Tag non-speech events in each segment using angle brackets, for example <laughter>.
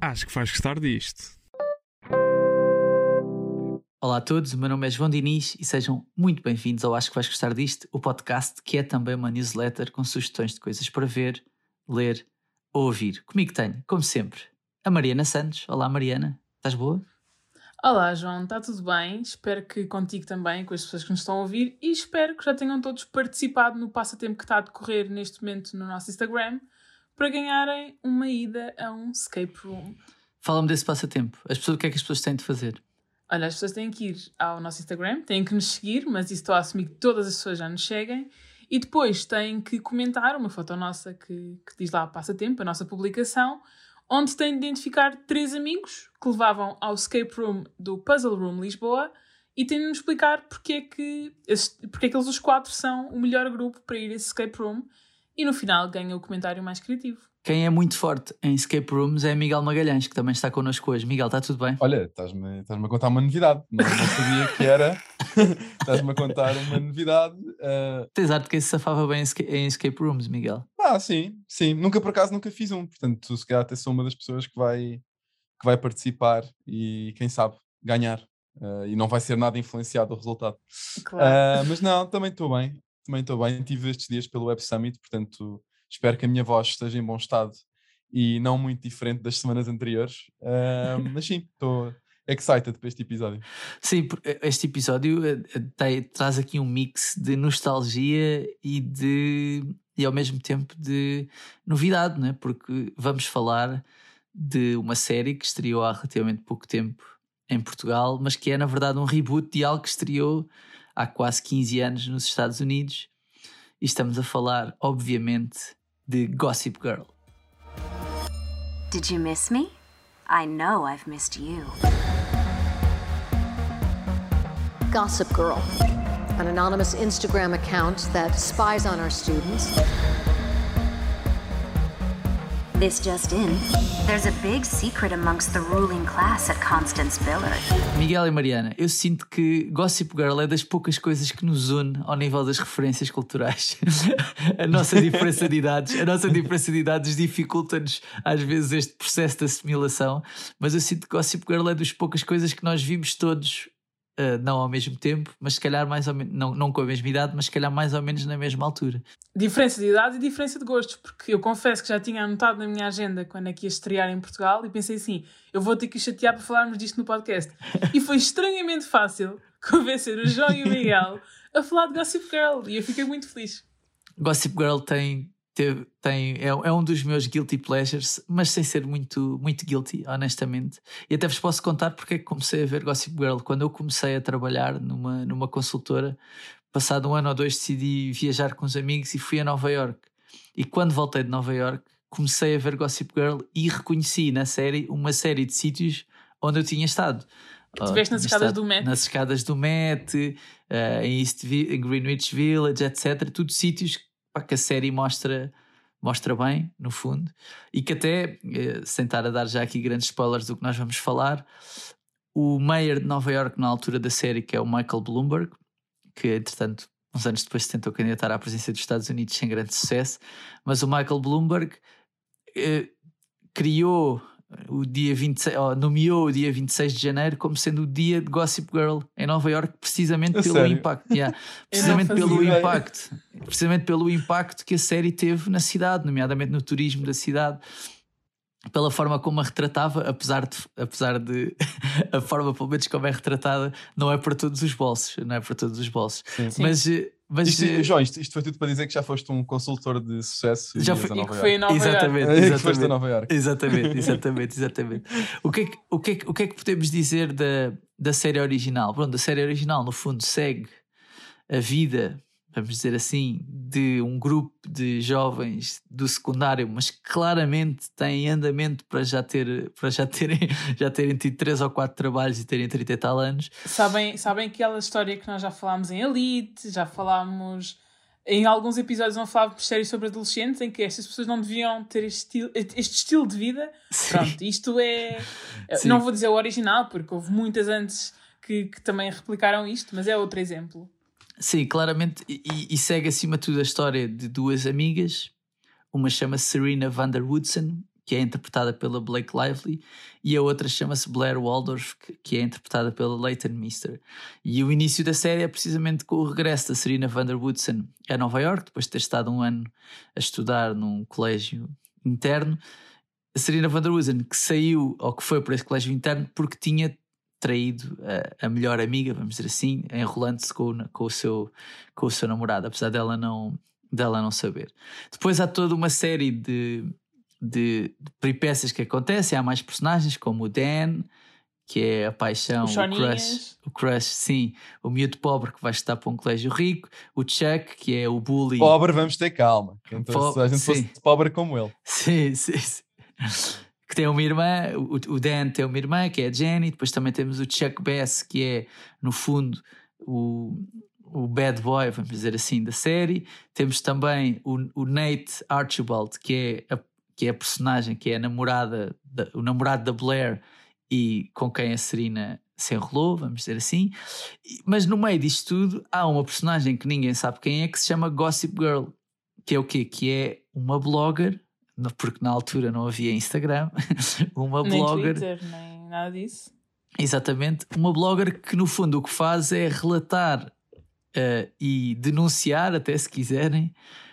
Acho que vais gostar disto. Olá a todos, o meu nome é João Diniz e sejam muito bem-vindos ao Acho que vais gostar disto, o podcast que é também uma newsletter com sugestões de coisas para ver, ler ou ouvir. Comigo tenho, como sempre, a Mariana Santos. Olá Mariana, estás boa? Olá, João, está tudo bem? Espero que contigo também, com as pessoas que nos estão a ouvir, e espero que já tenham todos participado no passatempo que está a decorrer neste momento no nosso Instagram para ganharem uma ida a um escape room. Fala-me desse passatempo. As pessoas, o que é que as pessoas têm de fazer? Olha, as pessoas têm que ir ao nosso Instagram, têm que nos seguir, mas isso estou a assumir que todas as pessoas já nos seguem, e depois têm que comentar uma foto nossa que, que diz lá passatempo, a nossa publicação, onde têm de identificar três amigos que levavam ao escape room do Puzzle Room Lisboa e têm de nos explicar porque é, que, porque é que eles os quatro são o melhor grupo para ir a esse escape room e no final ganha o comentário mais criativo. Quem é muito forte em escape rooms é Miguel Magalhães, que também está connosco hoje. Miguel, está tudo bem? Olha, estás-me estás-me a contar uma novidade. Não, não sabia que era. <laughs> estás-me a contar uma novidade. Ah, Tens arte que se safava bem em esca- em escape rooms, Miguel. Ah, sim, sim. Nunca por acaso nunca fiz um. Portanto, se calhar até sou uma das pessoas que vai, que vai participar e quem sabe ganhar. Ah, e não vai ser nada influenciado o resultado. Claro. Ah, mas não, também estou bem. Também estou bem. Tive estes dias pelo Web Summit, portanto, espero que a minha voz esteja em bom estado e não muito diferente das semanas anteriores. Ah, mas sim, estou excited para este episódio. Sim, este episódio eh, eh, traz aqui um mix de nostalgia e de e ao mesmo tempo de novidade, não é? Porque vamos falar de uma série que estreou há relativamente pouco tempo em Portugal, mas que é na verdade um reboot de algo que estreou há quase 15 anos nos Estados Unidos. E estamos a falar, obviamente, de Gossip Girl. Did you miss me? I know I've missed you. Gossip Girl, an anonymous Instagram account that spies on our students. This just in. There's a big secret amongst the ruling class at Constance Billard. Miguel e Mariana, eu sinto que Gossip Girl é das poucas coisas que nos une ao nível das referências culturais. <laughs> a nossa diferença de idades, a nossa diferença de idades dificulta-nos às vezes este processo de assimilação, mas eu sinto que Gossip Girl é das poucas coisas que nós vimos todos. Uh, não ao mesmo tempo, mas se calhar mais ou menos, não, não com a mesma idade, mas se calhar mais ou menos na mesma altura. Diferença de idade e diferença de gostos, porque eu confesso que já tinha anotado na minha agenda quando é que ia estrear em Portugal e pensei assim: eu vou ter que o chatear para falarmos disto no podcast. E foi estranhamente fácil convencer o João e o Miguel a falar de Gossip Girl e eu fiquei muito feliz. Gossip Girl tem, teve- tem, é, é um dos meus guilty pleasures, mas sem ser muito, muito guilty, honestamente. E até vos posso contar porque é que comecei a ver Gossip Girl. Quando eu comecei a trabalhar numa, numa consultora, passado um ano ou dois, decidi viajar com os amigos e fui a Nova York. E quando voltei de Nova York, comecei a ver Gossip Girl e reconheci na série uma série de sítios onde eu tinha estado. Estiveste nas escadas do Met? Nas escadas do Met, eh, em, East em Greenwich Village, etc. Tudo sítios pá, que a série mostra, mostra bem, no fundo. E que até, eh, sem estar a dar já aqui grandes spoilers do que nós vamos falar, o mayor de Nova York na altura da série, que é o Michael Bloomberg, que entretanto uns anos depois se tentou candidatar à presidência dos Estados Unidos sem grande sucesso, mas o Michael Bloomberg eh, criou o dia 26, oh, nomeou o dia 26 de janeiro como sendo o dia de Gossip Girl em Nova York, precisamente A pelo sério? impacto. yeah, <laughs> precisamente pelo ideia. impacto. Precisamente pelo impacto que a série teve na cidade, nomeadamente no turismo da cidade. Pela forma como a retratava, apesar de, apesar de <laughs> a forma, pelo menos, como é retratada, não é para todos os bolsos, não é para todos os bolsos. Sim. Mas, eh, mas Isto, eh, João, isto, isto foi tudo para dizer que já foste um consultor de sucesso Já e a E que foi em. Nova exatamente. É, foste a exatamente. Nova Iorque. Exatamente, <laughs> exatamente, exatamente. O que, é que, o, que é que, o que é que podemos dizer da, da série original? Pronto, a série original, no fundo, segue a vida, vamos dizer assim, de um grupo de jovens do secundário, mas que claramente têm andamento para já, ter, para já, terem, <laughs> já terem tido três ou quatro trabalhos e terem 30 e tal anos. Sabem, sabem aquela história que nós já falámos em Elite, já falámos em alguns episódios não falávamos séries sobre adolescentes em que estas pessoas não deviam ter este estilo, este estilo de vida. Pronto, isto é. Sim. Não vou dizer o original, porque houve muitas antes que, que também replicaram isto, mas é outro exemplo. Sim, claramente. E, e segue acima de tudo a história de duas amigas. Uma chama-se Serena van der Woodsen, que é interpretada pela Blake Lively, e a outra chama-se Blair Waldorf, que, é interpretada pela Leighton Meester. E o início da série é precisamente com o regresso da Serena van der Woodsen a Nova York, depois de ter estado um ano a estudar num colégio interno. A Serena van der Woodsen, que saiu, ou que foi para esse colégio interno, porque tinha traído a, a melhor amiga, vamos dizer assim, enrolando-se com, com, o seu, com o seu namorado, apesar dela não, dela não saber. Depois há toda uma série de, de, de peripécias que acontecem, há mais personagens, como o Dan, que é a paixão, o crush, o crush, sim, o miúdo pobre que vai estar para um colégio rico, o Chuck, que é o bully. Pobre, vamos ter calma. Então, Po- se a gente sim. fosse pobre como ele. Sim, sim, sim. Que tem uma irmã, o, Dan tem uma irmã que é a Jenny, depois também temos o Chuck Bass, que é, no fundo, o, o bad boy, vamos dizer assim, da série. Temos também o, o Nate Archibald, que é a, que é a personagem, que é a namorada, da- o namorado da Blair e com quem a Serena se enrolou, vamos dizer assim. Mas no meio disto tudo, há uma personagem que ninguém sabe quem é, que se chama Gossip Girl, que é o quê? Que é uma blogger, porque na altura não havia Instagram, <laughs> uma Nem blogger, Twitter, nem nada disso. exatamente, uma blogger que no fundo o que faz é relatar eh, e denunciar, até se quiserem,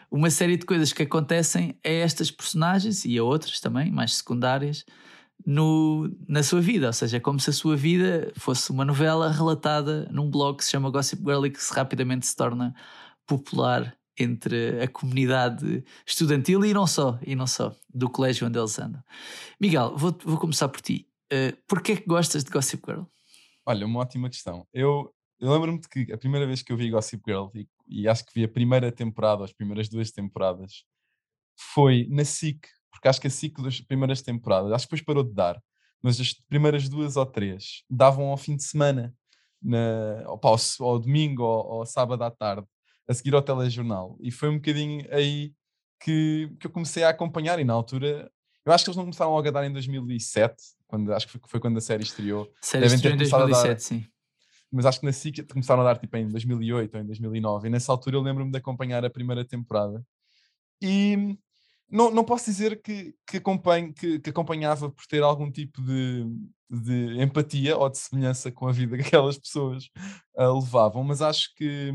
uma série de coisas que acontecem a estas personagens e a outras também, mais secundárias, no, na sua vida. Ou seja, é como se a sua vida fosse uma novela relatada num blog que se chama Gossip Girl e que se rapidamente se torna popular entre a comunidade estudantil e não só, e não só, do colégio onde eles andam. Miguel, vou, vou começar por ti. Uh, Porquê é que gostas de Gossip Girl? Olha, uma ótima questão. Eu, eu lembro-me de que a primeira vez que eu vi Gossip Girl, e, e acho que vi a primeira temporada, as primeiras duas temporadas, foi na SIC, porque acho que a SIC das primeiras temporadas, acho que depois parou de dar, mas as primeiras duas ou três davam ao fim de semana, na, ou, pá, ao, ao domingo ou ao sábado à tarde, a seguir ao telejornal. E foi um bocadinho aí que, que eu comecei a acompanhar, e na altura, eu acho que eles não começaram logo a dar em 2007, quando, acho que foi, foi quando a série estreou A série Devem estreou em começado a dar- 2007, sim. mas acho que na SIC começaram a dar tipo em 2008 ou em 2009 e nessa altura eu lembro-me de acompanhar a primeira temporada e não, não posso dizer que, que, acompanho, que, que acompanhava por ter algum tipo de, de empatia ou de semelhança com a vida <laughs> que aquelas pessoas ah, levavam, mas acho que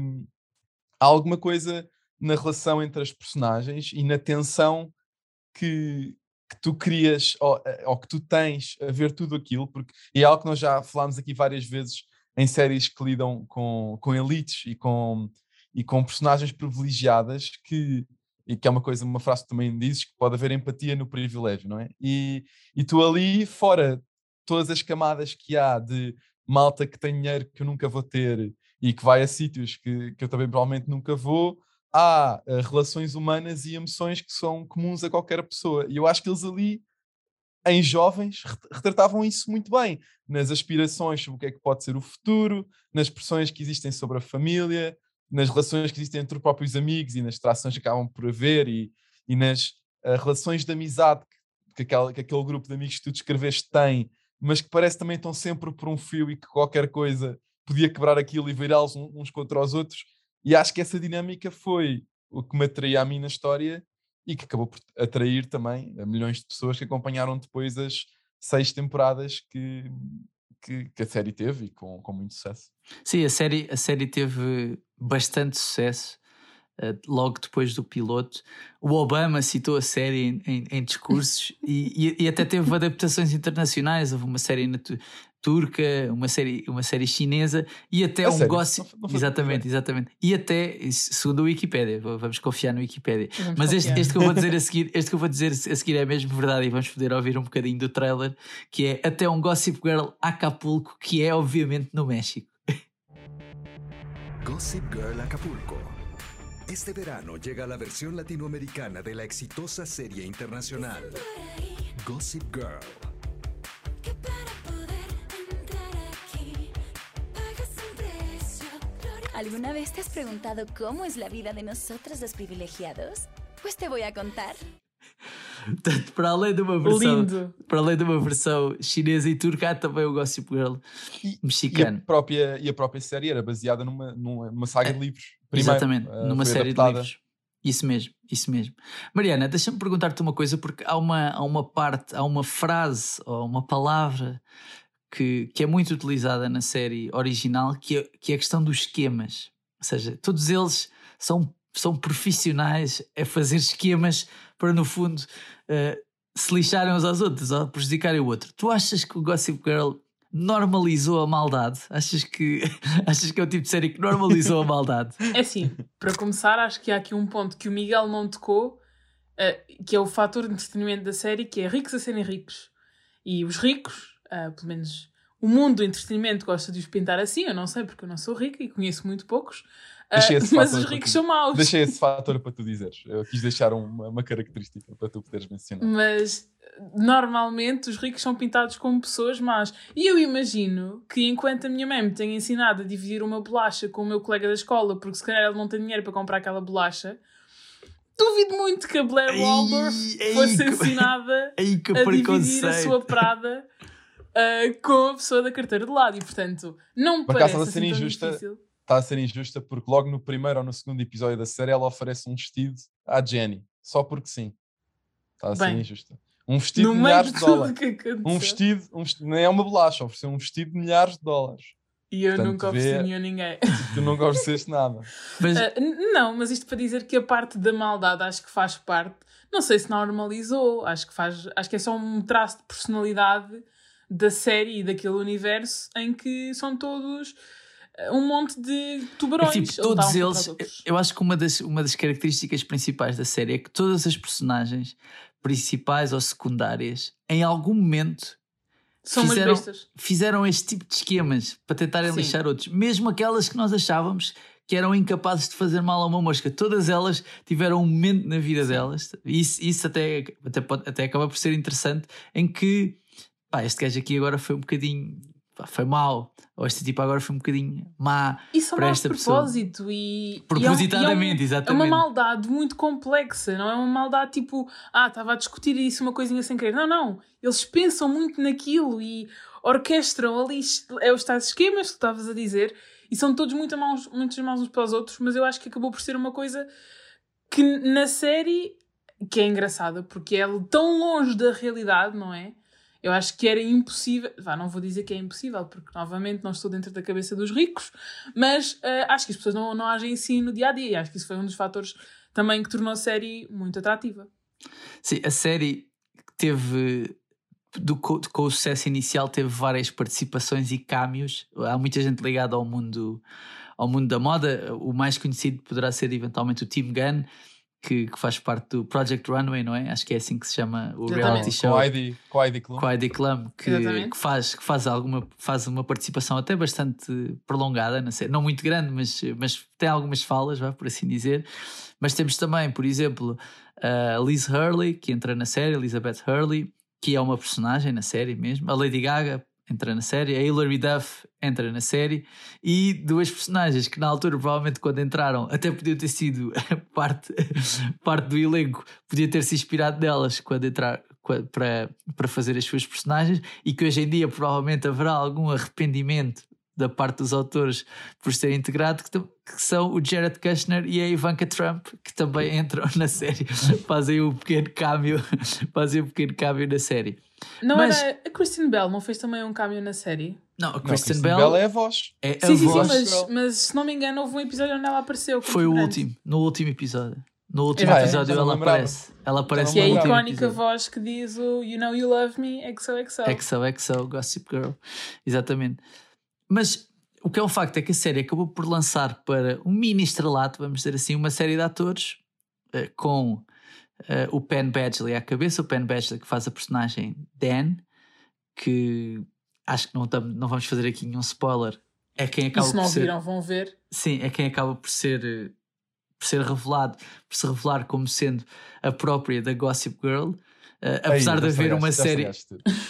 há alguma coisa na relação entre as personagens e na tensão que, que tu crias ou, eh, ou que tu tens a ver tudo aquilo, porque é algo que nós já falámos aqui várias vezes em séries que lidam com, com elites e com, e com personagens privilegiadas que, e que é uma coisa, uma frase que também dizes, que pode haver empatia no privilégio, não é? E, e tu ali, fora todas as camadas que há de malta que tem dinheiro que eu nunca vou ter e que vai a sítios que, que eu também provavelmente nunca vou, há eh, relações humanas e emoções que são comuns a qualquer pessoa. E eu acho que eles ali, em jovens, ret- retratavam isso muito bem. Nas aspirações sobre o que é que pode ser o futuro, nas pressões que existem sobre a família, nas relações que existem entre os próprios amigos e nas trações que acabam por haver e, e nas eh, relações de amizade que, que, que aquele grupo de amigos que tu descreveste tem, mas que parece também estão sempre por um fio e que qualquer coisa podia quebrar aquilo e virá-los uns contra os outros. E acho que essa dinâmica foi o que me atraía a mim na história e que acabou por atrair também milhões de pessoas que acompanharam depois as seis temporadas que, que, que a série teve e com, com muito sucesso. Sim, a série, a série teve bastante sucesso logo depois do piloto. O Obama citou a série em, em- em discursos <laughs> e, e- e até teve adaptações internacionais. Houve uma série na tu- turca, uma série, uma série chinesa e até A um sério? gossip. Não- não exatamente, exatamente. E até, segundo a Wikipédia, v- vamos confiar no Wikipédia. Vamos Mas este, este que eu vou dizer a seguir, <laughs> este que eu vou dizer a seguir é mesmo verdade e vamos poder ouvir um bocadinho do trailer, que é até um Gossip Girl Acapulco, que é obviamente no México. Gossip Girl Acapulco. Este verano llega la versión latinoamericana de la exitosa serie internacional Gossip Girl. ¿Alguna vez te has preguntado cómo es la vida de nosotros los privilegiados? Pues te voy a contar. Portanto, para além de uma versão, Lindo. para além de uma versão chinesa e turca, há também o Gossip Girl E, e, a mexicano. própria, e a própria série era baseada numa, numa, numa saga de livros. Primeiro, Exatamente, eh, numa série adaptada. de livros. Isso mesmo, isso mesmo. Mariana, deixa-me perguntar-te uma coisa, porque há uma, há uma parte, há uma frase ou uma palavra que, que é muito utilizada na série original, que é, que é a questão dos esquemas. Ou seja, todos eles são, são profissionais a fazer esquemas para, no fundo, eh, se lixarem uns aos outros ou prejudicarem o outro. Tu achas que o Gossip Girl normalizou a maldade? Achas que, <laughs> achas que é o tipo de série que normalizou a maldade? É assim, para começar, acho que há aqui um ponto que o Miguel não tocou, eh, que é o fator de entretenimento da série, que é ricos a serem ricos. E os ricos, eh, pelo menos o mundo do entretenimento gosta de os pintar assim, eu não sei porque eu não sou rica e conheço muito poucos, esse mas os ricos são maus. Deixei esse fator para tu dizeres. Eu quis deixar uma, uma característica para tu poderes mencionar. Mas normalmente os ricos são pintados como pessoas más. E eu imagino que enquanto a minha mãe me tem ensinado a dividir uma bolacha com o meu colega da escola, porque se calhar ele não tem dinheiro para comprar aquela bolacha, duvido muito que a Blair Waldorf ei, fosse que- ensinada <laughs> Ei, que a dividir a sua Prada ah, com a pessoa da carteira de lado. E portanto, não me Por parece a ser assim tão injusta, difícil. Está a ser injusta porque logo no primeiro ou no segundo episódio da série ela oferece um vestido à Jenny. Só porque sim. Está a ser Bem, injusta. Um vestido de milhares de de tudo dólares. que aconteceu. Um vestido, um vestido, nem é uma bolacha, ofereceu um vestido de milhares de dólares. E eu Portanto, nunca ofereci nenhum a ninguém. <laughs> Tu não ofereceste nada. Mas, n- não, mas isto para dizer que a parte da maldade acho que faz parte. Não sei se normalizou, acho que faz, acho que é só um traço de personalidade da série e daquele universo em que são todos um monte de tubarões. tipo, a todos eles. Eu acho que uma das, uma das características principais da série é que todas as personagens, principais ou secundárias, em algum momento São fizeram- fizeram este tipo de esquemas para tentarem Sim. lixar outros, mesmo aquelas que nós achávamos que eram incapazes de fazer mal a uma mosca. Todas elas tiveram um momento na vida delas, e isso, isso até, até, pode- até acaba por ser interessante, em que pá, este gajo aqui agora foi um bocadinho. Foi mau, ou este tipo agora foi um bocadinho má. São para esta de pessoa. propósito e. Propositadamente, e é um- É exatamente. uma maldade muito complexa, não é uma maldade tipo, ah, estava a discutir isso uma coisinha sem querer. Não, não. Eles pensam muito naquilo e orquestram ali é os tais esquemas que tu estavas a dizer e são todos muito maus, muito maus uns para os outros, mas eu acho que acabou por ser uma coisa que na série que é engraçada porque é tão longe da realidade, não é? Eu acho que era impossível, vá, não vou dizer que é impossível, porque novamente não estou dentro da cabeça dos ricos, mas eh, acho que as pessoas não, não agem assim no dia a dia. E acho que isso foi um dos fatores também que tornou a série muito atrativa. Sim, a série teve. Do, co- com o sucesso inicial teve várias participações e câmbios. Há muita gente ligada ao mundo, ao mundo da moda. O mais conhecido poderá ser eventualmente o Tim Gunn, que, que faz parte do Project Runway, não é? Acho que é assim que se chama o Exatamente. reality Com show. com a Heidi Klum. Com a Heidi Klum, que, que faz, que faz, alguma, faz uma participação até bastante prolongada, na série. não muito grande, mas, mas tem algumas falas, vá, por assim dizer. Mas temos também, por exemplo, a Liz Hurley, que entra na série, Elizabeth Hurley, que é uma personagem na série mesmo. A Lady Gaga entra na série, a Hilary Duff entra na série e duas personagens que na altura provavelmente quando entraram até podiam ter sido <laughs> parte, parte do elenco, podia ter se inspirado nelas quando entrar para, para fazer as suas personagens e que hoje em dia provavelmente haverá algum arrependimento da parte dos autores por ser integrado, que, que são o Jared Kushner e a Ivanka Trump, que também entram na série, <laughs> fazem um pequeno câmbio, <laughs> fazem um pequeno câmbio na série. Não Mas- era. A Kristen Bell não fez também um cameo na série? Não, a Kristen, Bell, Bell é a voz. é a sim, sim, sim, voz, mas, mas se não me engano, houve um episódio onde ela apareceu. como foi o último, no último episódio. No último Ah, é? episódio não ela lembrava. aparece. Ela aparece Que é no a último icónica episódio. voz que diz o You Know You Love Me, XOXO. XOXO, Gossip Girl, exatamente. Mas o que é um facto é que a série acabou por lançar para um mini estrelato, vamos dizer assim, uma série de atores eh, com eh, o Penn Badgley à cabeça, o Penn Badgley que faz a personagem Dan, que acho que não, tam- não vamos fazer aqui nenhum spoiler. É quem E acaba se não por ser. viram, vão ver. Sim, é quem acaba por ser, eh, por ser revelado, por se revelar como sendo a própria da Gossip Girl. Eh, apesar Aí, de haver uma série.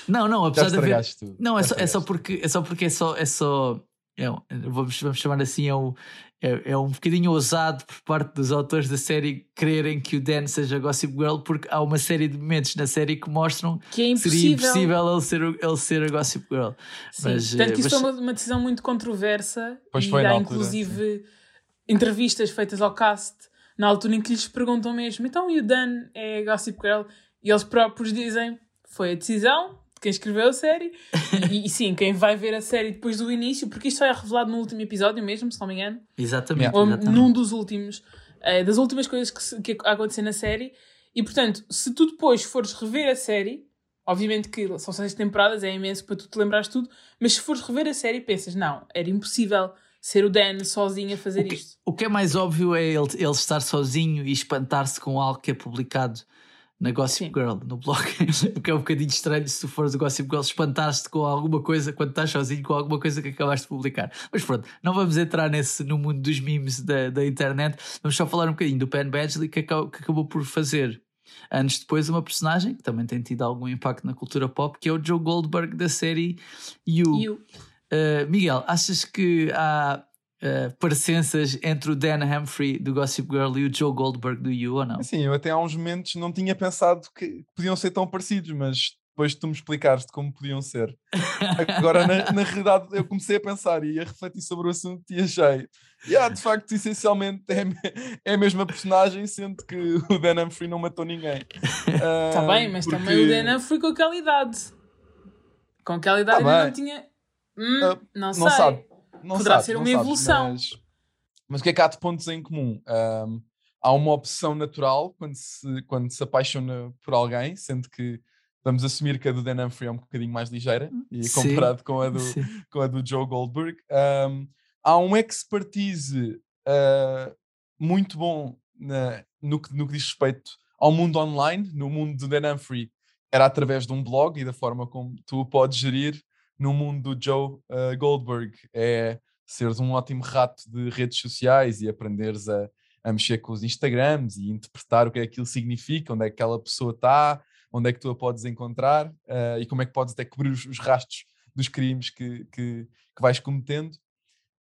Não, não, apesar de haver. tudo. Não, é só, é só porque é só porque é só, é só é um- vamos, vamos chamar assim, é um, é, é um bocadinho ousado por parte dos autores da série quererem que o Dan seja Gossip Girl, porque há uma série de momentos na série que mostram Que é seria impossível. impossível ele ser, ele ser a Gossip Girl. Sim, Mas, tanto que eh, isso mas- foi uma, uma decisão muito controversa Pois e foi há altura, inclusive entrevistas feitas ao cast na altura em que lhes perguntam mesmo então e o Dan é Gossip Girl? E eles próprios dizem foi a decisão de quem escreveu a série e, e sim, quem vai ver a série depois do início, porque isto só é revelado no último episódio mesmo, se não me engano Exatamente. ou exatamente. num dos últimos, eh, das últimas coisas que, se- que acontecem na série. E portanto, se tu depois fores rever a série, obviamente que são seis temporadas, é imenso para tu te lembrares tudo, mas se fores rever a série, pensas, não, era impossível ser o Dan sozinho a fazer O que, isto. o que é mais óbvio é ele, ele estar sozinho e espantar-se com algo que é publicado na Gossip Sim. Girl, no blog. <laughs> o que é um bocadinho estranho se tu fores o Gossip Girl espantar-te com alguma coisa quando estás sozinho com alguma coisa que acabaste de publicar. Mas pronto, não vamos entrar nesse, no mundo dos memes da, da internet. Vamos só falar um bocadinho do Penn Badgley que, acabou- que acabou por fazer anos depois uma personagem que também tem tido algum impacto na cultura pop, que é o Joe Goldberg da série You. O- Uh, Miguel, achas que há uh, parecenças entre o Dan Humphrey do Gossip Girl e o Joe Goldberg do You ou não? Assim, eu até há uns momentos não tinha pensado que podiam ser tão parecidos, mas depois de tu me explicaste como podiam ser. Agora, na, na realidade, eu comecei a pensar e a refletir sobre o assunto e achei. Yeah, de facto, essencialmente é, é a mesma personagem, sendo que o Dan Humphrey não matou ninguém. Está Ah, Tá bem, mas porque- também o Dan foi com aquela idade. Com aquela idade Tá ainda bem. não tinha. Hum, Ah, não sei. não sabe. Não Poderá sabes, ser uma sabes, evolução. Mas, mas o que é que há de pontos em comum? Ahm, há uma opção natural quando se, quando se apaixona por alguém, sendo que vamos assumir que a do Dan Humphrey é um bocadinho mais ligeira e Sim, comparado com a do, Sim. com a do Joe Goldberg. Um, há um expertise uh, muito bom na- no, que, no que diz respeito ao mundo online, no mundo do Dan Humphrey, era através de um blog e da forma como tu o podes gerir. No mundo do Joe uh, Goldberg é seres um ótimo rato de redes sociais e aprenderes a, a mexer com os Instagrams e interpretar o que é que aquilo significa, onde é que aquela pessoa está, onde é que tu a podes encontrar uh, e como é que podes até cobrir os, os rastros dos crimes que, que, que vais cometendo.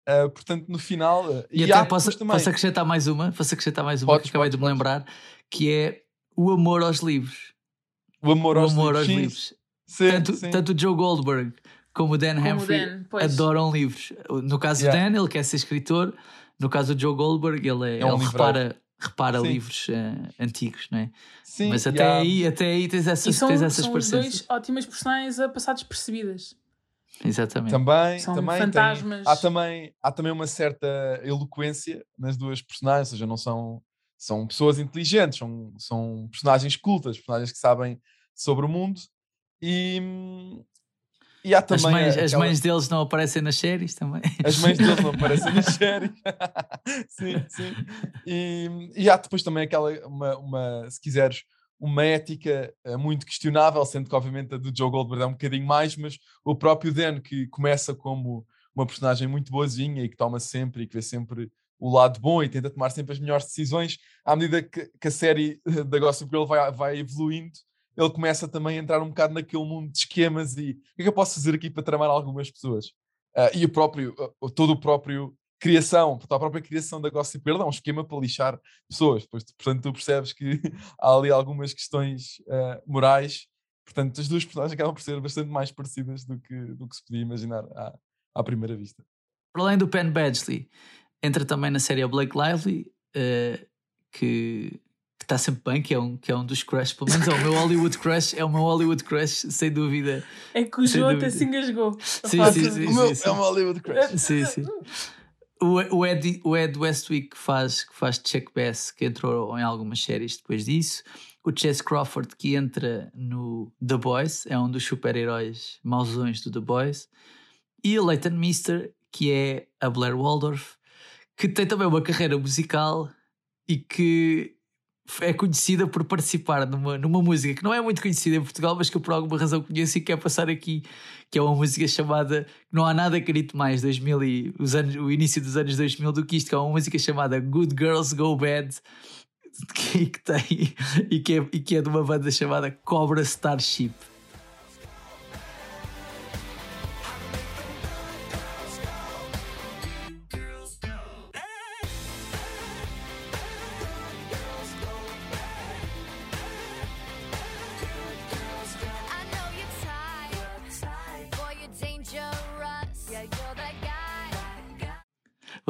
Uh, portanto, no final. E, há até posso, posso acrescentar mais uma, posso acrescentar mais uma Podes, que acabei podes, de me podes. lembrar, que é o amor aos livros. o amor o aos amor livros. aos livros. Sim, tanto, sim. tanto o Joe Goldberg como o Dan Como Humphrey Dan, adoram livros. No caso Yeah. do Dan, ele quer ser escritor. No caso do Joe Goldberg, ele, é, É um ele repara, repara Sim. livros eh, antigos, não é? Sim, Mas até há- aí, até aí tens E essas, são, tens essas são parecenças. dois ótimas personagens a passar despercebidas. Exatamente. Também, São também tem- fantasmas. há, também, há também uma certa eloquência nas duas personagens, ou seja, não são, são pessoas inteligentes, são, são personagens cultas, personagens que sabem sobre o mundo. E, e há As também. mães, as aquela- mães deles não aparecem nas séries também. As mães deles não <laughs> aparecem nas séries. <laughs> sim, sim. E, e há depois também aquela, uma, uma, se quiseres, uma ética eh, muito questionável, sendo que obviamente a do Joe Goldberg é um bocadinho mais, mas o próprio Dan, que começa como uma personagem muito boazinha e que toma sempre e que vê sempre o lado bom e tenta tomar sempre as melhores decisões, à medida que, que a série <laughs> da Gossip Girl vai, vai evoluindo, ele começa também a entrar um bocado naquele mundo de esquemas e o que é que eu posso fazer aqui para tramar algumas pessoas? Ah, e o próprio, ah, todo o próprio criação, a própria criação da Gossip Girl é um esquema para lixar pessoas. Portanto, tu percebes que <laughs> há ali algumas questões ah, morais. Portanto, as duas personagens acabam por ser bastante mais parecidas do que, do que se podia imaginar à, à primeira vista. Para além do Penn Badgley, entra também na série Blake Lively, eh, que está sempre bem, que é, um, que é um dos crush, pelo menos é o meu Hollywood crush, é o meu Hollywood crush, sem dúvida. É que o João até se engasgou. Sim, sim, sim, O meu sim. é uma Hollywood Crush. Sim, sim. O, o, Ed, o Ed Westwick que faz, que faz Chuck Bass, que entrou em algumas séries depois disso. O Chess Crawford, que entra no The Boys, é um dos super-heróis mauzões do The Boys. E a Leighton Mister, que é a Blair Waldorf, que tem também uma carreira musical e que é conhecida por participar numa, numa música que não é muito conhecida em Portugal, mas que eu por alguma razão conheço e quero passar aqui, que é uma música chamada Não há nada acredito mais, 2000 e os anos, o início dos anos 2000 do que isto, que é uma música chamada Good Girls Go Bad, <laughs> que, que tem e que, é, e que é de uma banda chamada Cobra Starship.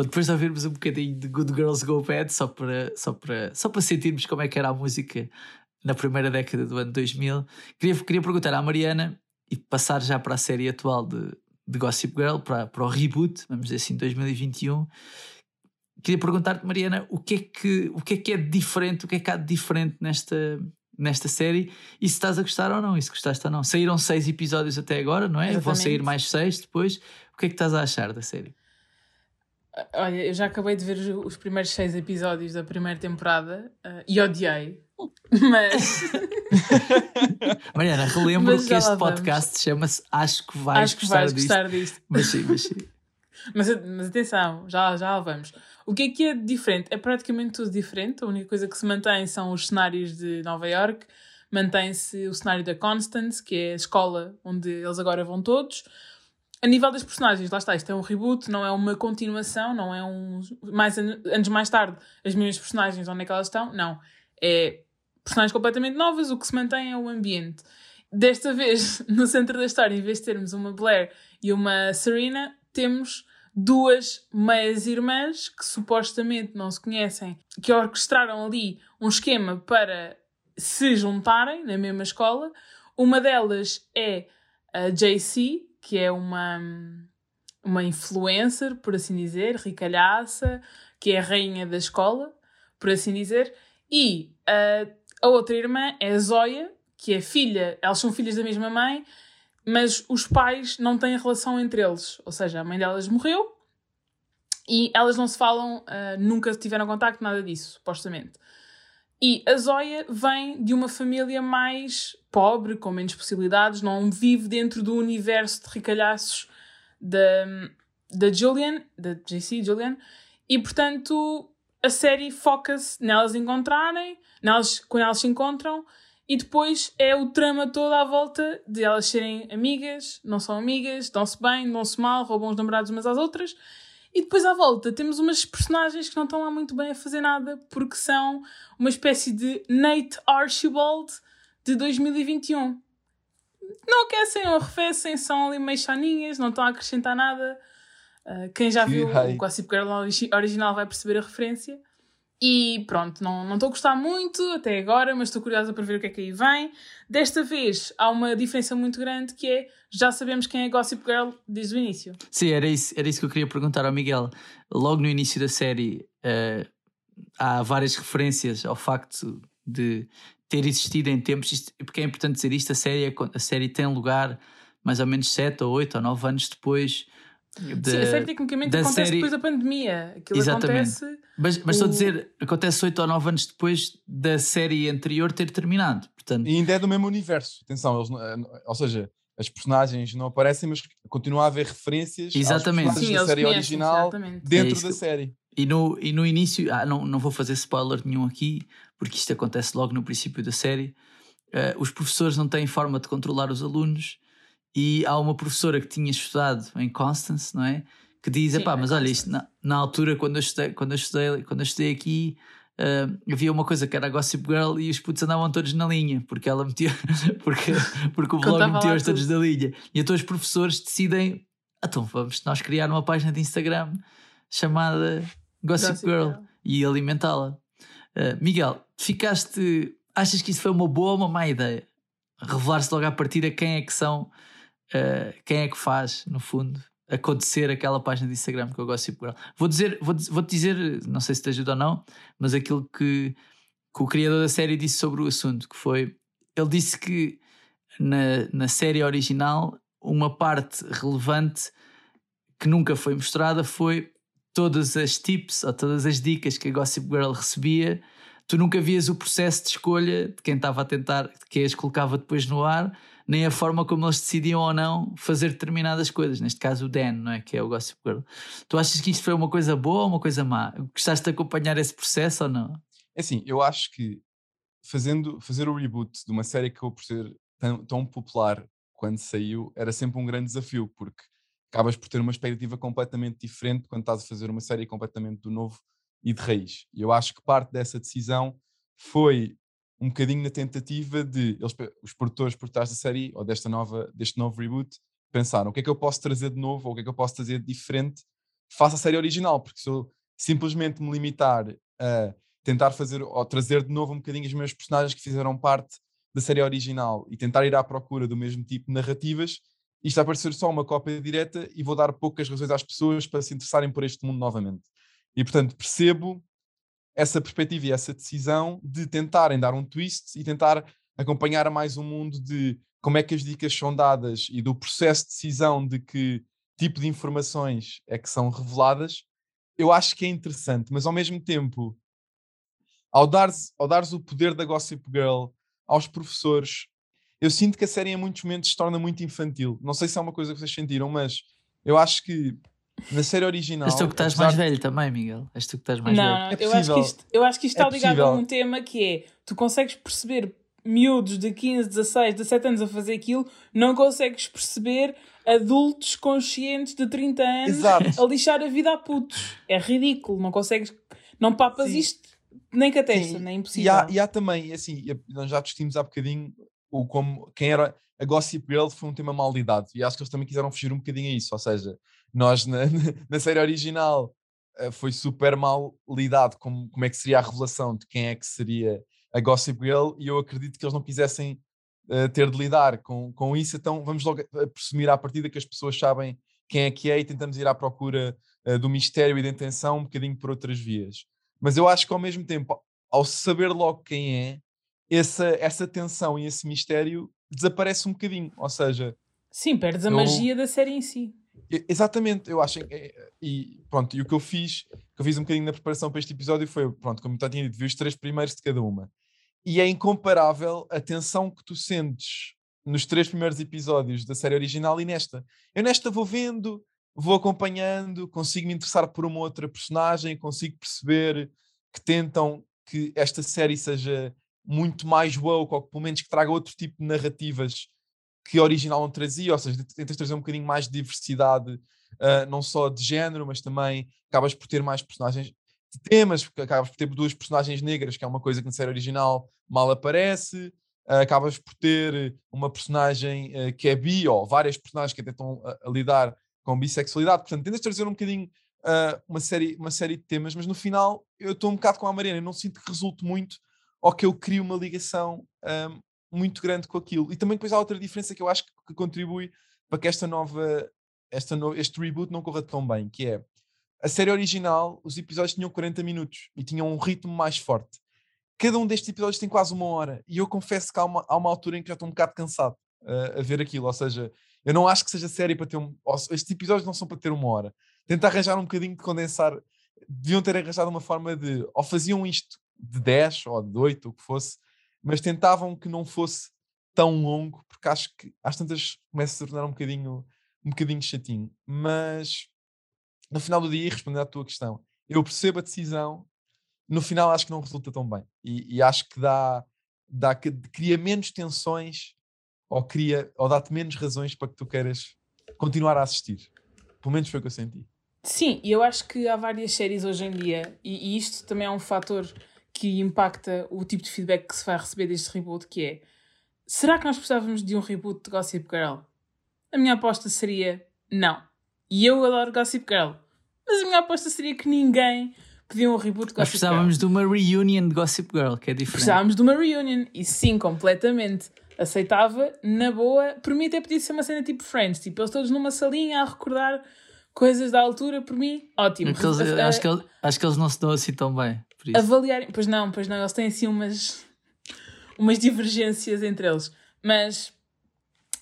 Depois de ouvirmos um bocadinho de Good Girls Go Bad, só para, só para, só para sentirmos como é que era a música na primeira década do ano 2000, queria, queria perguntar à Mariana e passar já para a série atual de, de Gossip Girl, para, para o reboot, vamos dizer assim, 2021. Queria perguntar-te, Mariana, o que, é que, o que é que é diferente, o que é que há de diferente nesta, nesta série e se estás a gostar ou não, e se gostaste ou não. Saíram seis episódios até agora, não é? Vão sair Exatamente. mais seis depois. O que é que estás a achar da série? Olha, eu já acabei de ver os, os primeiros seis episódios da primeira temporada ah, e odiei. <laughs> Mas <laughs> Mariana, relembro Mas que este podcast chama-se Acho que vais acho que gostar vais disto. gostar disto. Mas sim, mas sim. <laughs> Mas, mas atenção, já, já lá vamos. O que é que é diferente? É praticamente tudo diferente. A única coisa que se mantém são os cenários de Nova York. Mantém-se o cenário da Constance, que é a escola onde eles agora vão todos. A nível das personagens, lá está, isto é um reboot, não é uma continuação, não é um. Mais an- anos mais tarde, as mesmas personagens, onde é que elas estão? Não. É personagens completamente novas, o que se mantém é o ambiente. Desta vez, <laughs> no centro da história, em vez de termos uma Blair e uma Serena, temos duas meias-irmãs que supostamente não se conhecem, que orquestraram ali um esquema para se juntarem na mesma escola. Uma delas é a JC, que é uma, uma influencer, por assim dizer, ricalhaça, que é a rainha da escola, por assim dizer, e a, a outra irmã é a Zoya, que é filha, elas são filhas da mesma mãe, mas os pais não têm relação entre eles, ou seja, a mãe delas morreu e elas não se falam, ah, nunca tiveram contacto, nada disso, supostamente. E a Zoya vem de uma família mais pobre, com menos possibilidades, não vive dentro do universo de ricalhaços da, da Julian, da JC Julian, e portanto a série foca-se nelas encontrarem, nelas, quando elas se encontram, e depois é o trama todo à volta de elas serem amigas, não são amigas, dão-se bem, dão-se mal, roubam os namorados umas às outras. E depois à volta temos umas personagens que não estão lá muito bem a fazer nada porque são uma espécie de Nate Archibald de 2021. Não aquecem ou arrefecem, são ali meio chaninhas, não estão a acrescentar nada. Uh, quem já Que viu o Gossip Girl origi- original vai perceber a referência. E pronto, não estou a gostar muito até agora, mas estou curiosa para ver o que é que aí vem. Desta vez há uma diferença muito grande que é já sabemos quem é Gossip Girl desde o início. Sim, era isso, era isso que eu queria perguntar ao Miguel. Logo no início da série, eh, há várias referências ao facto de ter existido em tempos, porque é importante dizer isto: a série, é a série tem lugar mais ou menos 7 ou 8 ou 9 anos depois. De- Sim, a série tecnicamente acontece série- depois da pandemia. Aquilo Exatamente. acontece. Mas, mas estou a o- dizer, acontece 8 ou 9 anos depois da série anterior ter terminado. Portanto, E ainda é do mesmo universo. Atenção, eles, eh, ou seja, as personagens não aparecem, mas continua a haver referências Exatamente. Sim, da série conhecem, original exatamente. É dentro isso da série. E no, e no início, ah, não, não vou fazer spoiler nenhum aqui, porque isto acontece logo no princípio da série. eh, os professores não têm forma de controlar os alunos, e há uma professora que tinha estudado em Constance, não é? Que diz: Sim, em mas olha, isto na, na altura, quando eu estudei, quando eu estudei, quando eu estudei aqui. eh, havia uma coisa que era a Gossip Girl e os putos andavam todos na linha porque ela metia <laughs> porque, porque o blog metia-os todos na linha e então os professores decidem então vamos nós criar uma página de Instagram chamada Gossip, Gossip Girl, Girl. e alimentá-la. Uh, Miguel, ficaste. Achas que isso foi uma boa ou uma má ideia? Revelar-se logo à partida quem é que são, uh, quem é que faz, no fundo, acontecer aquela página de Instagram que eu gosto Girl. Vou dizer, vou, vou-te dizer, não sei se te ajuda ou não, mas aquilo que, que o criador da série disse sobre o assunto, que foi, ele disse que na, na série original uma parte relevante que nunca foi mostrada foi todas as tips ou todas as dicas que a Gossip Girl recebia. Tu nunca vias o processo de escolha de quem estava a tentar, de quem as colocava depois no ar, nem a forma como eles decidiam ou não fazer determinadas coisas. Neste caso, o Dan, não é? Que é o Gossip Girl. Tu achas que isto foi uma coisa boa ou uma coisa má? Gostaste de acompanhar esse processo ou não? É assim, eu acho que fazendo, fazer o reboot de uma série que acabou por ser tão, tão popular quando saiu era sempre um grande desafio, porque acabas por ter uma expectativa completamente diferente quando estás a fazer uma série completamente do novo e de raiz. E eu acho que parte dessa decisão foi um bocadinho na tentativa de eles, os produtores por trás da série ou desta nova, deste novo reboot pensaram o que é que eu posso trazer de novo ou o que é que eu posso trazer de diferente faça a série original, porque se eu simplesmente me limitar a tentar fazer ou trazer de novo um bocadinho os meus personagens que fizeram parte da série original e tentar ir à procura do mesmo tipo de narrativas, isto vai parecer só uma cópia direta e vou dar poucas razões às pessoas para se interessarem por este mundo novamente. E portanto percebo essa perspectiva e essa decisão de tentarem dar um twist e tentar acompanhar mais um mundo de como é que as dicas são dadas e do processo de decisão de que tipo de informações é que são reveladas, eu acho que é interessante, mas ao mesmo tempo, ao dares, ao dares o poder da Gossip Girl aos professores, eu sinto que a série em muitos momentos se torna muito infantil. Não sei se é uma coisa que vocês sentiram, mas eu acho que na série original. És tu que estás apesar mais velho também, Miguel. És tu que estás mais Não, velho. não, É eu, acho que isto, eu acho que isto É está ligado a possível. um tema que é tu consegues perceber miúdos de 15, 16, 17 anos a fazer aquilo, não consegues perceber adultos conscientes de 30 anos Exato. a lixar a vida a putos. É ridículo, não consegues, não papas Sim. isto nem com a testa, nem é E impossível. há, e há também, assim, e nós já discutimos há bocadinho o como quem era a Gossip Girl foi um tema mal lidado e acho que eles também quiseram fugir um bocadinho a isso. Ou seja, nós na, <laughs> na série original eh, foi super mal lidado como, como é que seria a revelação de quem é que seria a Gossip Girl e eu acredito que eles não quisessem eh, ter de lidar com, com isso, então vamos logo presumir à partida que as pessoas sabem quem é que é e tentamos ir à procura eh, do mistério e da intenção um bocadinho por outras vias. Mas eu acho que ao mesmo tempo, ao saber logo quem é, essa, essa tensão e esse mistério desaparece um bocadinho. Ou seja, Sim, perdes a Eu- magia da série em si. exatamente, eu acho que, e pronto, e o que eu fiz, que eu fiz um bocadinho na preparação para este episódio foi, pronto, como eu tinha dito, vi os três primeiros de cada uma. E é incomparável a tensão que tu sentes nos três primeiros episódios da série original e nesta. Eu nesta vou vendo, vou acompanhando, consigo me interessar por uma outra personagem, consigo perceber que tentam que esta série seja muito mais woke, ou pelo menos que traga outro tipo de narrativas que a original não trazia, ou seja, tentas trazer um bocadinho mais de diversidade, ah, não só de género, mas também acabas por ter mais personagens de temas, porque acabas por ter duas personagens negras, que é uma coisa que na série original mal aparece, ah, acabas por ter uma personagem ah, que é bi, ou várias personagens que tentam ah, a lidar com bissexualidade, portanto, tentas trazer um bocadinho uma, série, uma série de temas, mas no final eu estou um bocado com a Mariana, eu não sinto que resulte muito ou que eu crie uma ligação ah, muito grande com aquilo. E também depois há outra diferença que eu acho que, contribui para que esta nova, esta no, este reboot não corra tão bem, que é a série original, os episódios tinham 40 minutos e tinham um ritmo mais forte. Cada um destes episódios tem quase uma hora e eu confesso que há uma, há uma altura em que já estou um bocado cansado ah, a ver aquilo, ou seja, eu não acho que seja série para ter um. Estes episódios não são para ter uma hora. Tenta arranjar um bocadinho de condensar. Deviam ter arranjado uma forma de. Ou faziam isto de 10 ou de 8, o que fosse, mas tentavam que não fosse tão longo, porque acho que às tantas começa a se tornar um bocadinho, um bocadinho chatinho. Mas no final do dia, respondendo à tua questão, eu percebo a decisão, no final acho que não resulta tão bem. E, e acho que dá, dá cria menos tensões ou cria ou dá-te menos razões para que tu queiras continuar a assistir. Pelo menos foi o que eu senti. Sim, e eu acho que há várias séries hoje em dia, e, e isto também é um fator que impacta o tipo de feedback que se vai receber deste reboot, que é será que nós precisávamos de um reboot de Gossip Girl? A minha aposta seria não. E eu adoro Gossip Girl. Mas a minha aposta seria que ninguém pedia um reboot de Nós Gossip Girl. precisávamos de uma reunion de Gossip Girl, que é diferente. Precisávamos de uma reunion. E sim, completamente. Aceitava, na boa. Por mim até podia ser uma cena tipo Friends. Tipo, eles todos numa salinha a recordar coisas da altura. Por mim, ótimo. Eles- <laughs> acho, que eles, acho que eles não se dão assim tão bem. Por isso. avaliarem. Pois não, pois não, eles têm assim umas, umas divergências entre eles. Mas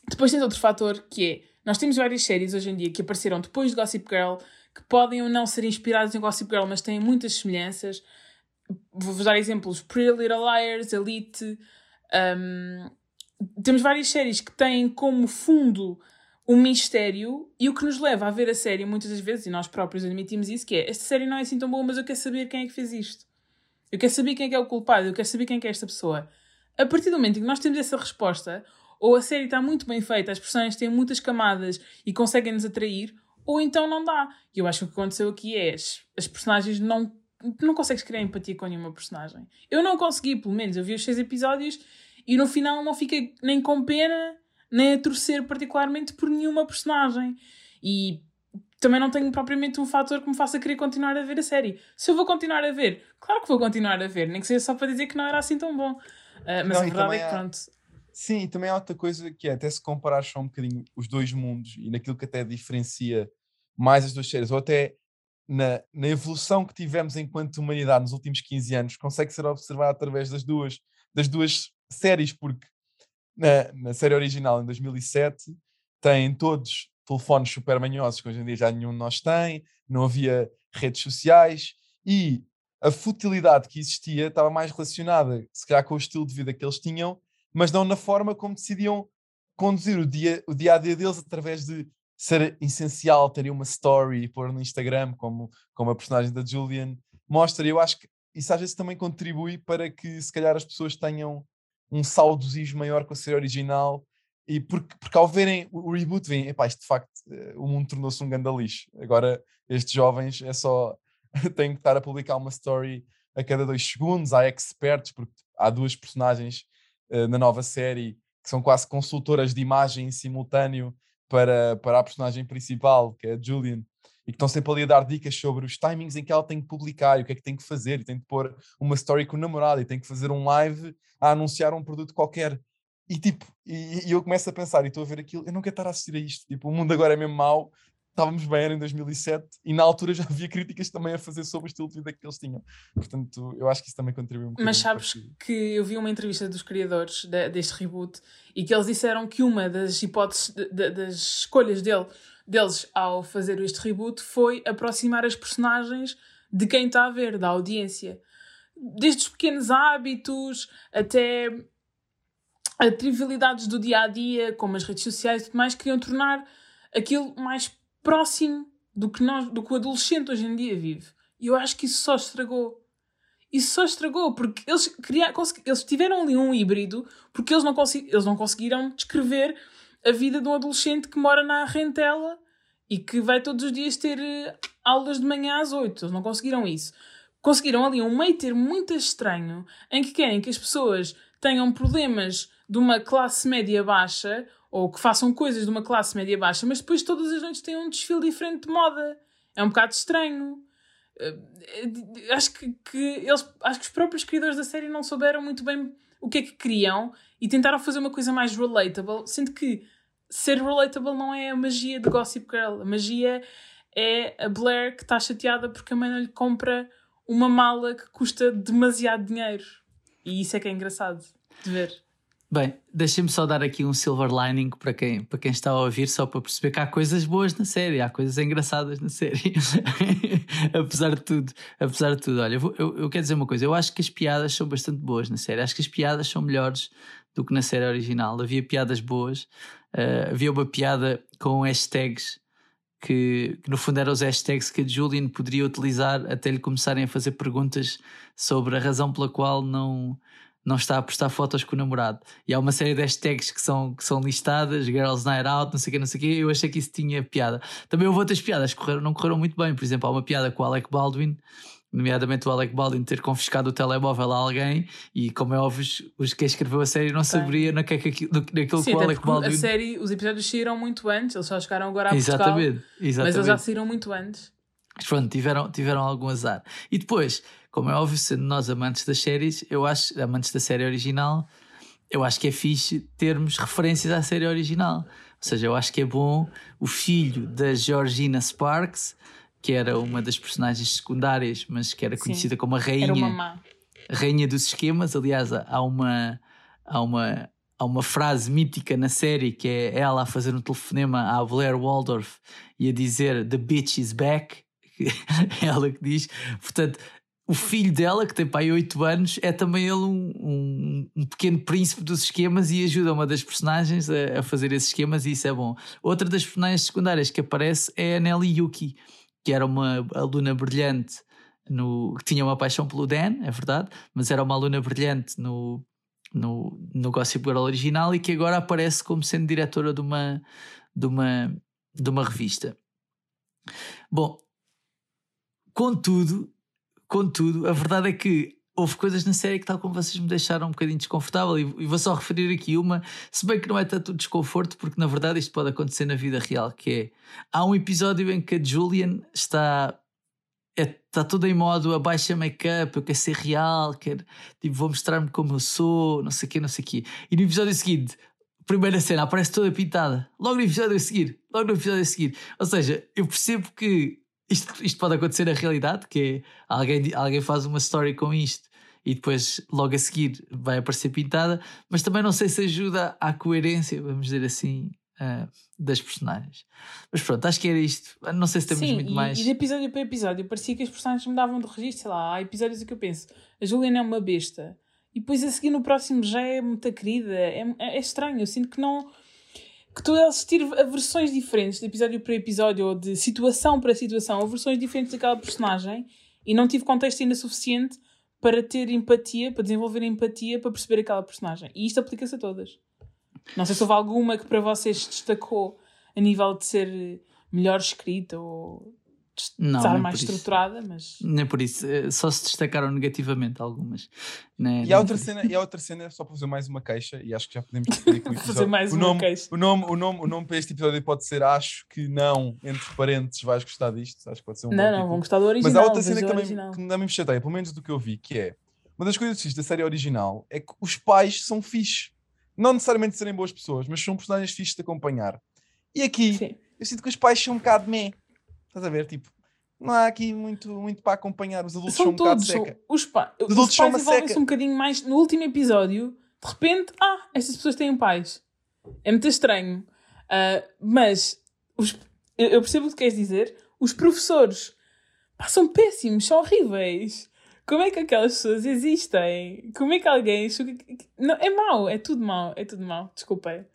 depois tens outro fator que é: nós temos várias séries hoje em dia que apareceram depois de Gossip Girl que podem ou não ser inspiradas em Gossip Girl, mas têm muitas semelhanças. Vou-vos dar exemplos: Pretty Little Liars, Elite. um, temos várias séries que têm como fundo um mistério e o que nos leva a ver a série muitas das vezes, e nós próprios admitimos isso, que é esta série não é assim tão boa, mas eu quero saber quem é que fez isto. Eu quero saber quem é que é o culpado, eu quero saber quem é que é esta pessoa. A partir do momento em que nós temos essa resposta, ou a série está muito bem feita, as personagens têm muitas camadas e conseguem nos atrair, ou então não dá. E eu acho que o que aconteceu aqui é as, as personagens não. Não consegues criar empatia com nenhuma personagem. Eu não consegui, pelo menos. Eu vi os seis episódios e no final não fiquei nem com pena, nem a torcer particularmente por nenhuma personagem. E também não tenho propriamente um fator que me faça querer continuar a ver a série. Se eu vou continuar a ver, claro que vou continuar a ver, nem que seja só para dizer que não era assim tão bom. Ah, mas Não, a verdade é que há- pronto. Sim, e também há outra coisa que é, até se comparar só um bocadinho os dois mundos e naquilo que até diferencia mais as duas séries, ou até na, na evolução que tivemos enquanto humanidade nos últimos 15 anos, consegue ser observado através das duas, das duas séries, porque na, na série original, em 2007, têm todos telefones super manhosos, que hoje em dia já nenhum de nós tem, não havia redes sociais e a futilidade que existia estava mais relacionada, se calhar, com o estilo de vida que eles tinham, mas não na forma como decidiam conduzir o dia, o dia a dia deles através de ser essencial terem uma story e pôr no Instagram, como, como a personagem da Julian mostra. E eu acho que isso às vezes também contribui para que, se calhar, as pessoas tenham um saudosismo maior com a série original. E porque, porque ao verem o reboot, veem, epá, isto de facto, eh, o mundo tornou-se um ganda lixo. Agora, estes jovens é só <laughs> têm que estar a publicar uma story a cada dois segundos. Há experts, porque há duas personagens eh, na nova série que são quase consultoras de imagem em simultâneo para, para a personagem principal, que é a Julian, e que estão sempre ali a dar dicas sobre os timings em que ela tem que publicar e o que é que tem que fazer, e tem que pôr uma story com o namorado, e tem que fazer um live a anunciar um produto qualquer. E tipo, e, e eu começo a pensar, e estou a ver aquilo, eu não quero estar a assistir a isto, tipo, o mundo agora é mesmo mau, estávamos bem, era em 2007, e na altura já havia críticas também a fazer sobre o estilo de vida que eles tinham. Portanto, eu acho que isso também contribui um. Mas sabes que- eu vi uma entrevista dos criadores de- deste reboot e que eles disseram que uma das hipóteses, de- das escolhas dele, deles ao fazer este reboot foi aproximar as personagens de quem está a ver, da audiência. Desde os pequenos hábitos até a trivialidades do dia a dia, como as redes sociais e tudo mais, queriam tornar aquilo mais próximo do que, nós, do que o adolescente hoje em dia vive. E eu acho que isso só estragou. Isso só estragou, porque eles, criaram, eles tiveram ali um híbrido, porque eles não, eles não conseguiram descrever a vida de um adolescente que mora na rentela e que vai todos os dias ter eh, aulas de manhã às 8. Eles não conseguiram isso. Conseguiram ali um meio termo muito estranho em que querem que as pessoas tenham problemas de uma classe média baixa ou que façam coisas de uma classe média baixa, mas depois todas as noites têm um desfile diferente de moda. É um bocado estranho. Eh, acho que, que eles acho que os próprios criadores da série não souberam muito bem o que é que queriam e tentaram fazer uma coisa mais relatable, sendo que ser relatable não é a magia de Gossip Girl. A magia é a Blair que está chateada porque a mãe não lhe compra uma mala que custa demasiado dinheiro. E isso é que é engraçado de ver. Bem, deixem-me só dar aqui um silver lining para quem, para quem está a ouvir, só para perceber que há coisas boas na série, há coisas engraçadas na série. <laughs> apesar de tudo, apesar de tudo, olha, eu, eu, quero dizer uma coisa, eu acho que as piadas são bastante boas na série, acho que as piadas são melhores do que na série original. Havia piadas boas, eh, havia uma piada com hashtags que, que no fundo eram os hashtags que a Julian poderia utilizar até lhe começarem a fazer perguntas sobre a razão pela qual não, não está a postar fotos com o namorado. E há uma série de hashtags que são, que são listadas, Girls Night Out, não sei o que, não sei o que, eu achei que isso tinha piada. Também houve outras piadas que correram, não correram muito bem, por exemplo, há uma piada com o Alec Baldwin, nomeadamente o Alec Baldwin ter confiscado o telemóvel a alguém e como é óbvio os- os quem escreveu a série não saberia na que, é que aquilo- no- naquilo Sim, que o Alec porque a Baldwin série, os episódios saíram muito antes, eles só chegaram agora a Portugal. exatamente, exatamente. Mas eles já saíram muito antes. Mas pronto, tiveram, tiveram algum azar. E depois, como é óbvio, sendo nós amantes das séries, eu acho, amantes da série original, eu acho que é fixe termos referências à série original. Ou seja, eu acho que é bom o filho da Georgina Sparks, que era uma das personagens secundárias, mas que era Sim. conhecida como a Era rainha, uma má. a rainha dos esquemas. Aliás, há uma, há uma, há uma frase mítica na série que é ela a fazer um telefonema à Blair Waldorf e a dizer The bitch is back. É <laughs> ela que diz. Portanto, o filho dela, que tem pai 8 anos, é também ele um, um, um pequeno príncipe dos esquemas e ajuda uma das personagens a, a fazer esses esquemas e isso é bom. Outra das personagens secundárias que aparece é a Nelly Yuki, que era uma aluna brilhante no, que tinha uma paixão pelo Dan, é verdade, mas era uma aluna brilhante no, no, no Gossip Girl original e que agora aparece como sendo diretora de uma, de uma, de uma revista. Bom, contudo, contudo, a verdade é que houve coisas na série que, tal como vocês me deixaram um bocadinho desconfortável, e, vou só referir aqui uma, se bem que não é tanto desconforto, porque na verdade isto pode acontecer na vida real, que é há um episódio em que a Julian está. Está toda em modo abaixa make-up, eu quero ser real, quero, tipo, vou mostrar-me como eu sou, não sei o quê, não sei o quê. E no episódio seguinte, primeira cena, aparece toda pintada. Logo no episódio a seguir, logo no episódio a seguir. Ou seja, eu percebo que isto, isto pode acontecer na realidade, que é alguém, alguém faz uma story com isto e depois logo a seguir vai aparecer pintada, mas também não sei se ajuda à coerência, vamos dizer assim, ah, das personagens. Mas pronto, acho que era isto. Não sei se temos Sim, muito e, mais. e de episódio para episódio parecia que as personagens mudavam de registro. Sei lá, há episódios em que eu penso, a Juliana é uma besta. E depois a seguir no próximo já é muito querida. É, é estranho, eu sinto que não. Que estou a assistir a versões diferentes de episódio para episódio ou de situação para situação, ou versões diferentes daquela personagem e não tive contexto ainda suficiente para ter empatia, para desenvolver empatia, para perceber aquela personagem. E isto aplica-se a todas. Não sei se houve alguma que para vocês destacou a nível de ser melhor escrita ou Não, estar mais por isso. estruturada, mas Nem por isso, eh, só se destacaram negativamente algumas. Né? E a outra cena, e a outra cena, só para fazer mais uma queixa, e acho que já podemos <laughs> despedir com o Fazer mais o uma nome, queixa. O nome, o, nome, o nome para este episódio pode ser Acho que não, entre parênteses, vais gostar disto. Acho que pode ser um bom não, não, título. vão gostar do original. Mas há outra cena que também original. que também me chateia, pelo menos do que eu vi, que é uma das coisas da série original é que os pais são fixes. Não necessariamente serem boas pessoas, mas são personagens fixes de acompanhar. E aqui, Sim. eu sinto que os pais são um bocado meh. Estás a ver? Tipo, não há aqui muito, muito para acompanhar. Os adultos são, São um bocado todos. são- seca. Os, pa os adultos são pais uma envolvem-se seca. um bocadinho mais. No último episódio, de repente, ah, estas pessoas têm pais. É muito estranho. Ah, mas os- eu eu percebo o que queres dizer. Os professores pá, são péssimos, são horríveis. Como é que aquelas pessoas existem? Como é que alguém. Não, é mau, é tudo mau, é tudo mau. Desculpem.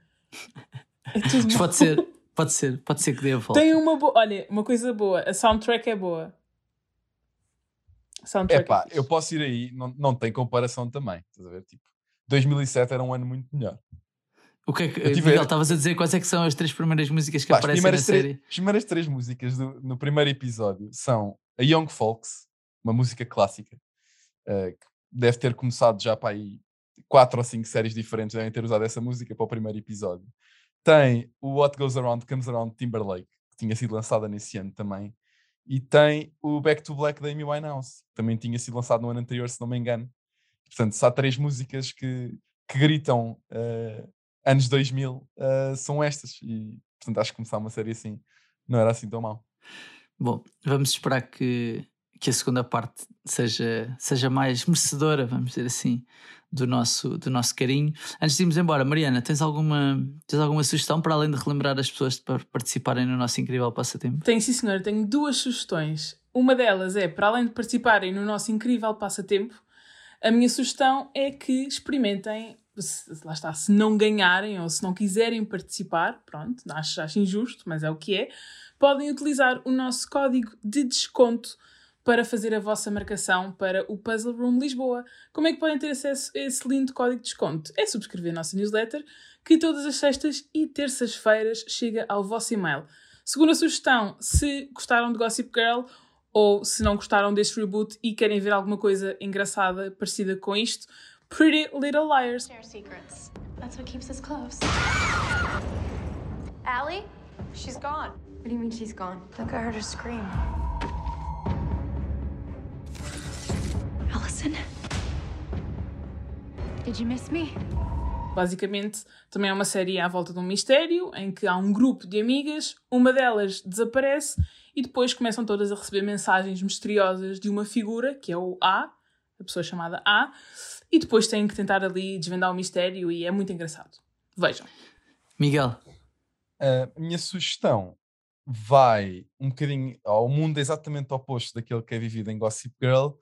É tudo Mas mau. pode ser, <laughs> pode ser, pode ser que dê a volta. Tem uma boa. Olha, uma coisa boa. A soundtrack é boa. A É soundtrack pá, fixe. eu posso ir aí, não, não tem comparação também. Estás a ver? Tipo, 2007 era um ano muito melhor. O que é que, Miguel, estavas a dizer quais é que são as três primeiras músicas que Pá, aparecem na série? as primeiras três músicas do- no primeiro episódio são a Young Folks, uma música clássica, eh, que deve ter começado já para aí quatro ou cinco séries diferentes devem ter usado essa música para o primeiro episódio. Tem o What Goes Around Comes Around Timberlake, que tinha sido lançada nesse ano também. E tem o Back to Black da Amy Winehouse, que também tinha sido lançado no ano anterior, se não me engano. Portanto, se há três músicas que, que gritam eh, anos 2000, eh, são estas. E, portanto, acho que começar uma série assim não era assim tão mal. Bom, vamos esperar que, que a segunda parte seja, seja mais merecedora, vamos dizer assim, do nosso, do nosso carinho. Antes de irmos embora, Mariana, tens alguma, tens alguma sugestão para além de relembrar as pessoas para participarem no nosso incrível passatempo? Tenho, sim, senhor. Tenho duas sugestões. Uma delas é, para além de participarem no nosso incrível passatempo, a minha sugestão é que experimentem, se, lá está, se não ganharem ou se não quiserem participar, pronto, acho, acho injusto, mas é o que é, podem utilizar o nosso código de desconto para fazer a vossa marcação para o Puzzle Room Lisboa. Como é que podem ter acesso a esse lindo código de desconto? É subscrever a nossa newsletter, que todas as sextas e terças-feiras chega ao vosso e-mail. Segunda sugestão, se gostaram de Gossip Girl ou se não gostaram deste reboot e querem ver alguma coisa engraçada parecida com isto, Pretty Little Liars. Share secrets. That's what keeps us close. Allie? She's gone. What do you mean she's gone? I heard her scream. Allison? Did you miss me? Basicamente, também é uma série à volta de um mistério em que há um grupo de amigas, uma delas desaparece e depois começam todas a receber mensagens misteriosas de uma figura, que é o A, a pessoa chamada A, e depois têm que tentar ali desvendar o mistério e é muito engraçado. Vejam. Miguel, A minha sugestão vai um bocadinho ao mundo exatamente oposto daquele que é vivido em Gossip Girl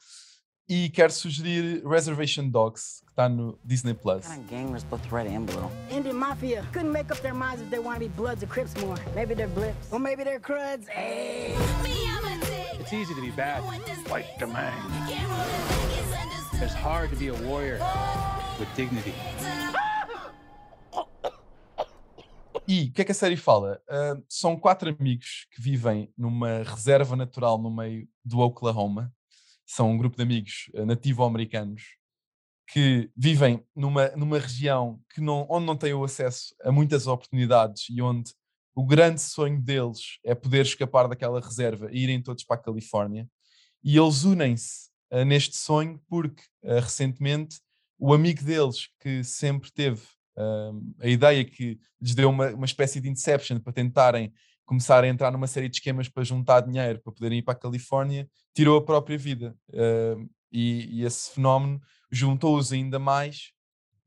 e quero sugerir Reservation Dogs, que está no Disney Plus. kind of gang was both red and blue? Indian mafia couldn't make up their minds if they want to be Bloods or Crips more. Maybe they're Blips, or maybe they're Cruds. Hey. It's easy to be bad, like the man. It's hard to be a warrior with dignity. E o que é que a série fala? Ah, são quatro amigos que vivem numa reserva natural no meio do Oklahoma. São um grupo de amigos uh, nativo-americanos que vivem numa, numa região que não, onde não têm o acesso a muitas oportunidades e onde o grande sonho deles é poder escapar daquela reserva e irem todos para a Califórnia. E eles unem-se uh, neste sonho porque uh, recentemente o amigo deles que sempre teve uh, a ideia que lhes deu uma, uma espécie de inception para tentarem começar a entrar numa série de esquemas para juntar dinheiro para poderem ir para a Califórnia, tirou a própria vida. E, e, esse fenómeno juntou-os ainda mais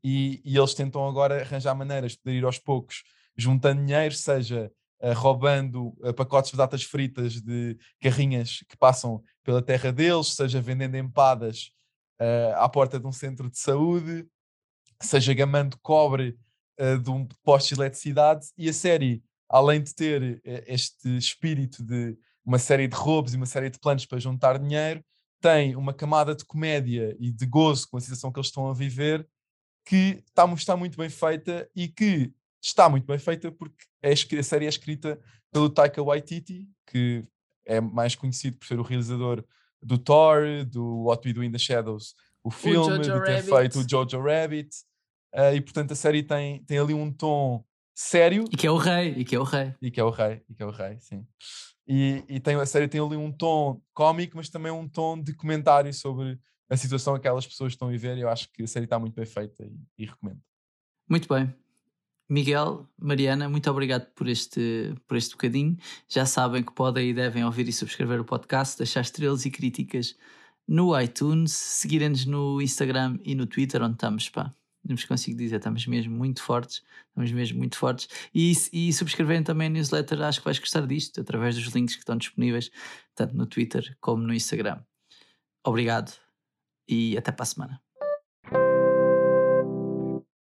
e, e, eles tentam agora arranjar maneiras de poder ir aos poucos juntando dinheiro, seja uh, roubando uh, pacotes de datas fritas de carrinhas que passam pela terra deles, seja vendendo empadas uh, à porta de um centro de saúde, seja gamando cobre de um posto de eletricidade. E a série, além de ter este espírito de uma série de roubos e uma série de planos para juntar dinheiro, tem uma camada de comédia e de gozo com a situação que eles estão a viver que está, está muito bem feita e que está muito bem feita porque é, a série é escrita pelo Taika Waititi, que é mais conhecido por ser o realizador do Thor, do What We Do in the Shadows, o filme, o de ter Rabbit. feito o Jojo Rabbit. Uh, e portanto a série tem, tem ali um tom sério. E que é o rei, e que é o rei. E que é o rei, e que é o rei, sim. E, e tem, a série tem ali um tom cómico, mas também um tom de comentário sobre a situação que aquelas pessoas estão a viver. E eu acho que a série está muito bem feita e, e recomendo. Muito bem. Miguel, Mariana, muito obrigado por este, por este bocadinho. Já sabem que podem e devem ouvir e subscrever o podcast, deixar estrelas e críticas no iTunes, seguirem-nos no Instagram e no Twitter, onde estamos, pá. Não vos consigo dizer, estamos mesmo muito fortes, estamos mesmo muito fortes. E, e subscreverem também a newsletter, acho que vais gostar disto, através dos links que estão disponíveis, tanto no Twitter como no Instagram. Obrigado e até para a semana.